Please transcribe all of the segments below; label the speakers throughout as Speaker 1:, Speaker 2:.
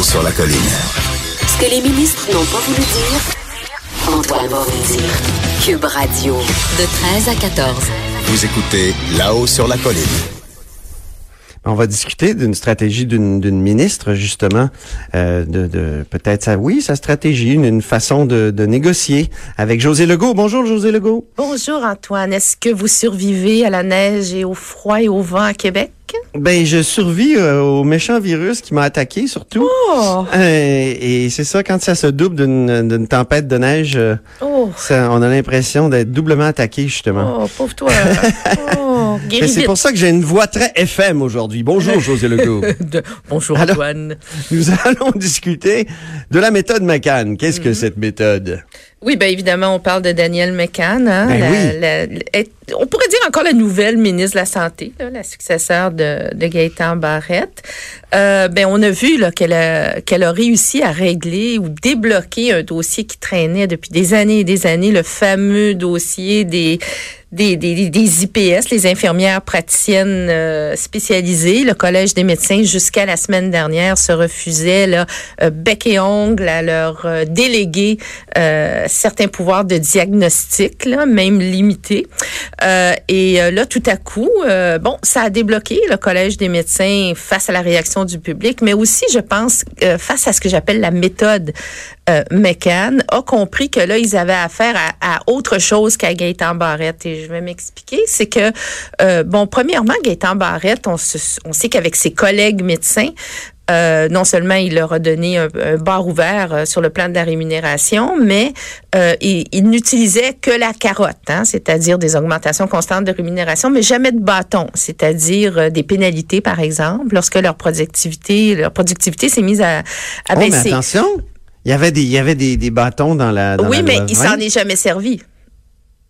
Speaker 1: Là-haut sur la colline.
Speaker 2: Ce que les ministres n'ont pas voulu dire, Antoine va vous dire. Cube Radio, de 13 à 14.
Speaker 1: Vous écoutez Là-haut sur la colline.
Speaker 3: On va discuter d'une stratégie d'une d'une ministre, justement, euh, de, de peut-être sa, oui, sa stratégie, une, une façon de, de négocier avec José Legault. Bonjour, José Legault.
Speaker 4: Bonjour Antoine. Est-ce que vous survivez à la neige et au froid et au vent à Québec?
Speaker 3: Ben, je survis euh, au méchant virus qui m'a attaqué, surtout.
Speaker 4: Oh!
Speaker 3: Euh, et c'est ça, quand ça se double d'une tempête de neige, euh,
Speaker 4: Oh,
Speaker 3: ça, on a l'impression d'être doublement attaqué, justement.
Speaker 4: oh pauvre toi. oh,
Speaker 3: c'est pour ça que j'ai une voix très FM aujourd'hui. Bonjour, José Legault.
Speaker 4: De- Bonjour
Speaker 3: Alors-
Speaker 4: Antoine.
Speaker 3: Nous allons discuter de la méthode McCann. Qu'est-ce
Speaker 4: Mhm.
Speaker 3: que cette méthode?
Speaker 4: Oui, ben évidemment, on parle de Daniel McCann. hein,
Speaker 3: Ben
Speaker 4: la-
Speaker 3: oui.
Speaker 4: la- la- on pourrait dire encore la nouvelle ministre de la Santé, là, la successeur de, de Gaëtan Barrette. Euh, ben, on a vu là, qu'elle a, qu'elle a réussi à régler ou débloquer un dossier qui traînait depuis des années et des années, le fameux dossier des des, des, des IPS, les infirmières praticiennes euh, spécialisées. Le Collège des médecins, jusqu'à la semaine dernière, se refusait là, euh, bec et ongle à leur euh, déléguer certains pouvoirs de diagnostic, là, même limités. Et là, tout à coup, bon, ça a débloqué le Collège des médecins face à la réaction du public, mais aussi, je pense, face à ce que j'appelle la méthode McCann, a compris que là, ils avaient affaire à, à autre chose qu'à Gaëtan Barrette. Et je vais m'expliquer. C'est que, euh, bon, premièrement, Gaëtan Barrette, on, se- on sait qu'avec ses collègues médecins, euh, non seulement il leur a donné un, un bar ouvert euh, sur le plan de la rémunération, mais euh, il, il n'utilisait que la carotte, hein, c'est-à-dire des augmentations constantes de rémunération, mais jamais de bâton, c'est-à-dire des pénalités, par exemple, lorsque leur productivité, leur productivité s'est mise à, à
Speaker 3: Oh, mais
Speaker 4: baisser.
Speaker 3: attention! Il y avait des, il y avait des, des bâtons dans la. Dans
Speaker 4: oui,
Speaker 3: la
Speaker 4: mais il
Speaker 3: 20.
Speaker 4: s'en est jamais servi.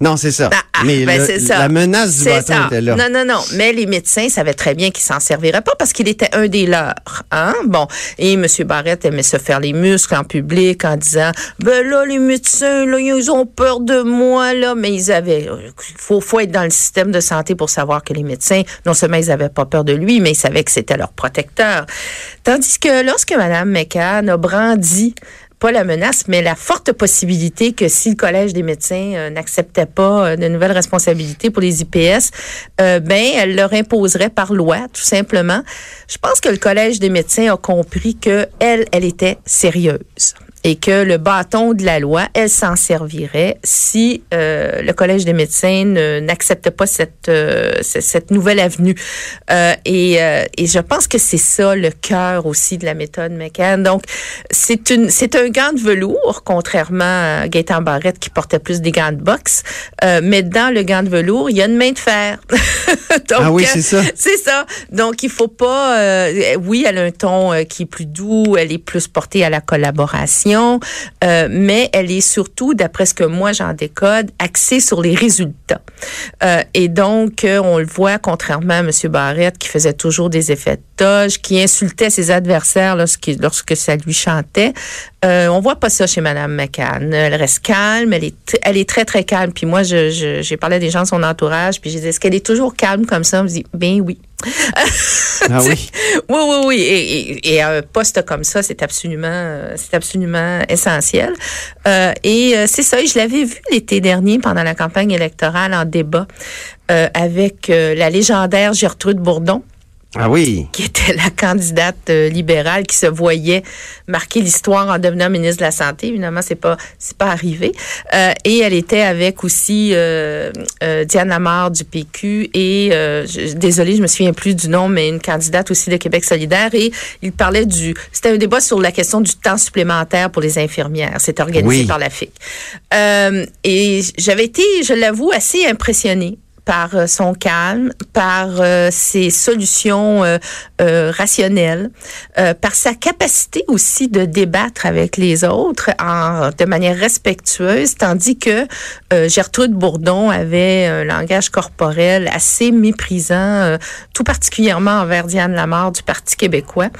Speaker 3: Non, c'est ça.
Speaker 4: Ah, ah,
Speaker 3: mais
Speaker 4: ben,
Speaker 3: le-
Speaker 4: c'est ça.
Speaker 3: la menace du
Speaker 4: C'est
Speaker 3: bâton était là.
Speaker 4: Non, non, non. Mais les médecins savaient très bien qu'ils s'en serviraient pas parce qu'il était un des leurs. Hein? Bon. Et M. Barrett aimait se faire les muscles en public en disant, ben là, les médecins, là, ils ont peur de moi, là. Mais ils avaient, faut, faut être dans le système de santé pour savoir que les médecins, non seulement ils avaient pas peur de lui, mais ils savaient que c'était leur protecteur. Tandis que lorsque Mme McCann a brandi pas la menace, mais la forte possibilité que si le Collège des médecins euh, n'acceptait pas euh, de nouvelles responsabilités pour les IPS, euh, ben elle leur imposerait par loi, tout simplement. Je pense que le Collège des médecins a compris que elle, elle était sérieuse et que le bâton de la loi, elle s'en servirait si euh, le Collège des médecins n'accepte pas cette, euh, ce- cette nouvelle avenue. Euh, et, et je pense que c'est ça le cœur aussi de la méthode McCann. Donc, c'est une c'est un gant de velours, contrairement à Gaëtan Barrette qui portait plus des gants de boxe. Mais dans le gant de velours, il y a une main de fer. Donc,
Speaker 3: Ah oui, c'est ça.
Speaker 4: c'est ça. Donc, il faut pas. oui, elle a un ton qui est plus doux, elle est plus portée à la collaboration, euh, mais elle est surtout, d'après ce que moi j'en décode, axée sur les résultats. Euh, et donc, euh, on le voit, contrairement à M. Barrette, qui faisait toujours des effets de toge, qui insultait ses adversaires lorsque, lorsque ça lui chantait. Euh, on voit pas ça chez Mme McCann. Elle reste calme, elle est, elle est très, très calme. Puis moi, je, je- j'ai parlé à des gens de son entourage, puis j'ai dit, est-ce qu'elle est toujours calme comme ça? On me dit, ben oui.
Speaker 3: Ah oui?
Speaker 4: Oui, oui, oui. Et, et- et un poste comme ça, c'est absolument, c'est absolument essentiel. Euh, et euh, c'est ça. Et je l'avais vu l'été dernier pendant la campagne électorale en débat euh, avec euh, la légendaire Gertrude Bourdon
Speaker 3: Ah oui.
Speaker 4: qui était la candidate euh, libérale qui se voyait marquer l'histoire en devenant ministre de la santé. Évidemment, c'est pas c'est pas arrivé. Euh, et elle était avec aussi euh, euh, Diane Lamar du PQ et euh, je, désolée, je me souviens plus du nom, mais une candidate aussi de Québec solidaire. Et il parlait du c'était un débat sur la question du temps supplémentaire pour les infirmières. C'est organisé
Speaker 3: Oui.
Speaker 4: par la FIC. Et j'avais été, je l'avoue, assez impressionnée par euh, son calme, par euh, ses solutions rationnelles, par sa capacité aussi de débattre avec les autres en, de manière respectueuse, tandis que Gertrude Bourdon avait un langage corporel assez méprisant, tout particulièrement envers Diane Lamarre du Parti québécois.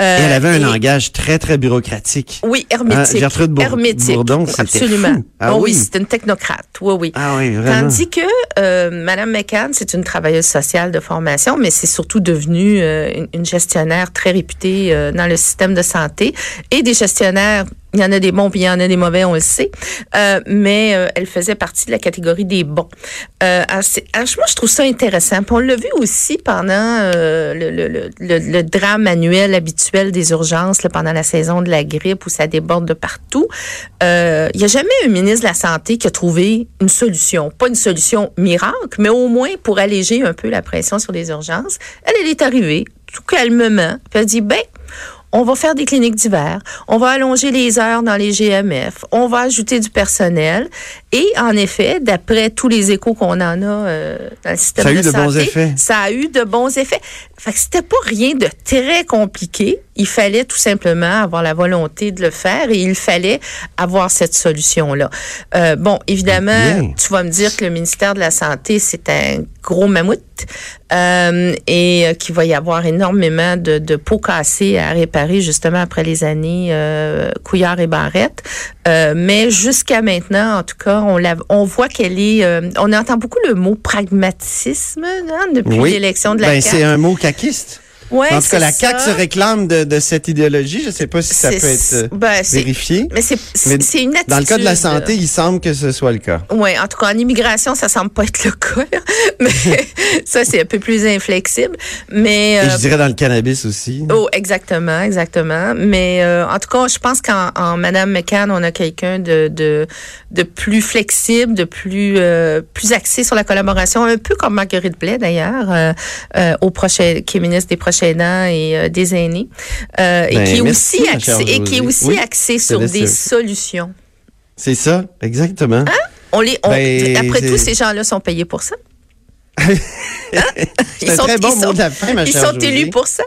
Speaker 3: Euh, elle avait un langage très, très bureaucratique.
Speaker 4: Oui, hermétique.
Speaker 3: Hein, Gertrude hermétique. Bourdon,
Speaker 4: Absolument.
Speaker 3: Ah,
Speaker 4: oui, c'est une technocrate. Oui, oui.
Speaker 3: Ah oui, vraiment.
Speaker 4: Tandis que euh, Madame McCann, c'est une travailleuse sociale de formation, mais c'est surtout devenue euh, une, gestionnaire très réputée dans le système de santé et des gestionnaires il y en a des bons puis il y en a des mauvais, on le sait. Euh, mais euh, elle faisait partie de la catégorie des bons. Euh, moi, je trouve ça intéressant. Puis on l'a vu aussi pendant euh, le, le, le, le, drame annuel habituel des urgences, là, pendant la saison de la grippe où ça déborde de partout. Euh, il n'y a jamais un ministre de la Santé qui a trouvé une solution. Pas une solution miracle, mais au moins pour alléger un peu la pression sur les urgences. Elle, elle est arrivée tout calmement. Puis elle dit, ben, on va faire des cliniques d'hiver, on va allonger les heures dans les GMF, on va ajouter du personnel. Et en effet, d'après tous les échos qu'on en a euh, dans le système
Speaker 3: ça a eu
Speaker 4: de,
Speaker 3: de bons effets.
Speaker 4: ça a eu de bons effets. Fait que c'était pas rien de très compliqué. Il fallait tout simplement avoir la volonté de le faire et il fallait avoir cette solution-là. Euh, bon, évidemment, tu vas me dire que le ministère de la Santé, c'est un gros mammouth euh, et euh, qu'il va y avoir énormément de, de pots cassés à réparer justement après les années euh, Couillard et Barrette. Euh, mais jusqu'à maintenant, en tout cas, on, la, on voit qu'elle est... Euh, on entend beaucoup le mot pragmatisme hein, depuis l'élection de la
Speaker 3: ben, C'est un mot caquiste.
Speaker 4: Ouais,
Speaker 3: en tout cas, la CAQ se réclame de, de, cette idéologie. Je ne sais pas si ça peut être euh,
Speaker 4: ben,
Speaker 3: vérifié.
Speaker 4: Mais c'est une attitude.
Speaker 3: Dans le cas de la santé, il semble que ce soit le cas.
Speaker 4: Oui, en tout cas, en immigration, ça semble pas être le cas. Mais ça, c'est un peu plus inflexible. Mais,
Speaker 3: Et je euh, dirais dans le cannabis aussi.
Speaker 4: Oh, exactement, exactement. Mais euh, en tout cas, je pense qu'en en Madame McCann, on a quelqu'un de, de, de plus flexible, de plus, plus axé sur la collaboration, un peu comme Marguerite Blais, d'ailleurs, au prochain, qui est ministre des prochains aidants et euh, des aînés, euh, et, ben, qui est aussi axé, et qui est aussi axé sur des solutions.
Speaker 3: C'est ça, exactement.
Speaker 4: Hein? On les, ben, après tout, ces gens-là sont payés pour ça.
Speaker 3: hein? Ils sont, très bon ils sont, de la fin, ma
Speaker 4: Ils sont élus pour ça.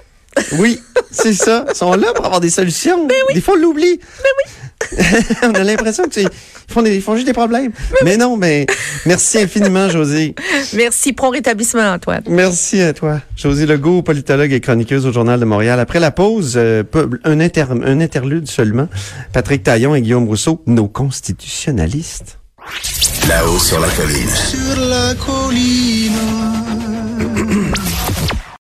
Speaker 3: oui, c'est ça. Ils sont là pour avoir des solutions.
Speaker 4: Ben oui.
Speaker 3: Des fois, on l'oublie.
Speaker 4: Ben oui.
Speaker 3: on a l'impression qu'ils font, des, font juste des problèmes. Mais non, mais merci infiniment, José.
Speaker 4: Merci. Prompt rétablissement, Antoine.
Speaker 3: Merci à toi. José Legault, politologue et chroniqueuse au Journal de Montréal. Après la pause, euh, un, inter, un interlude seulement. Patrick Taillon et Guillaume Rousseau, nos constitutionnalistes.
Speaker 1: Là-haut sur la colline.
Speaker 5: Sur la colline.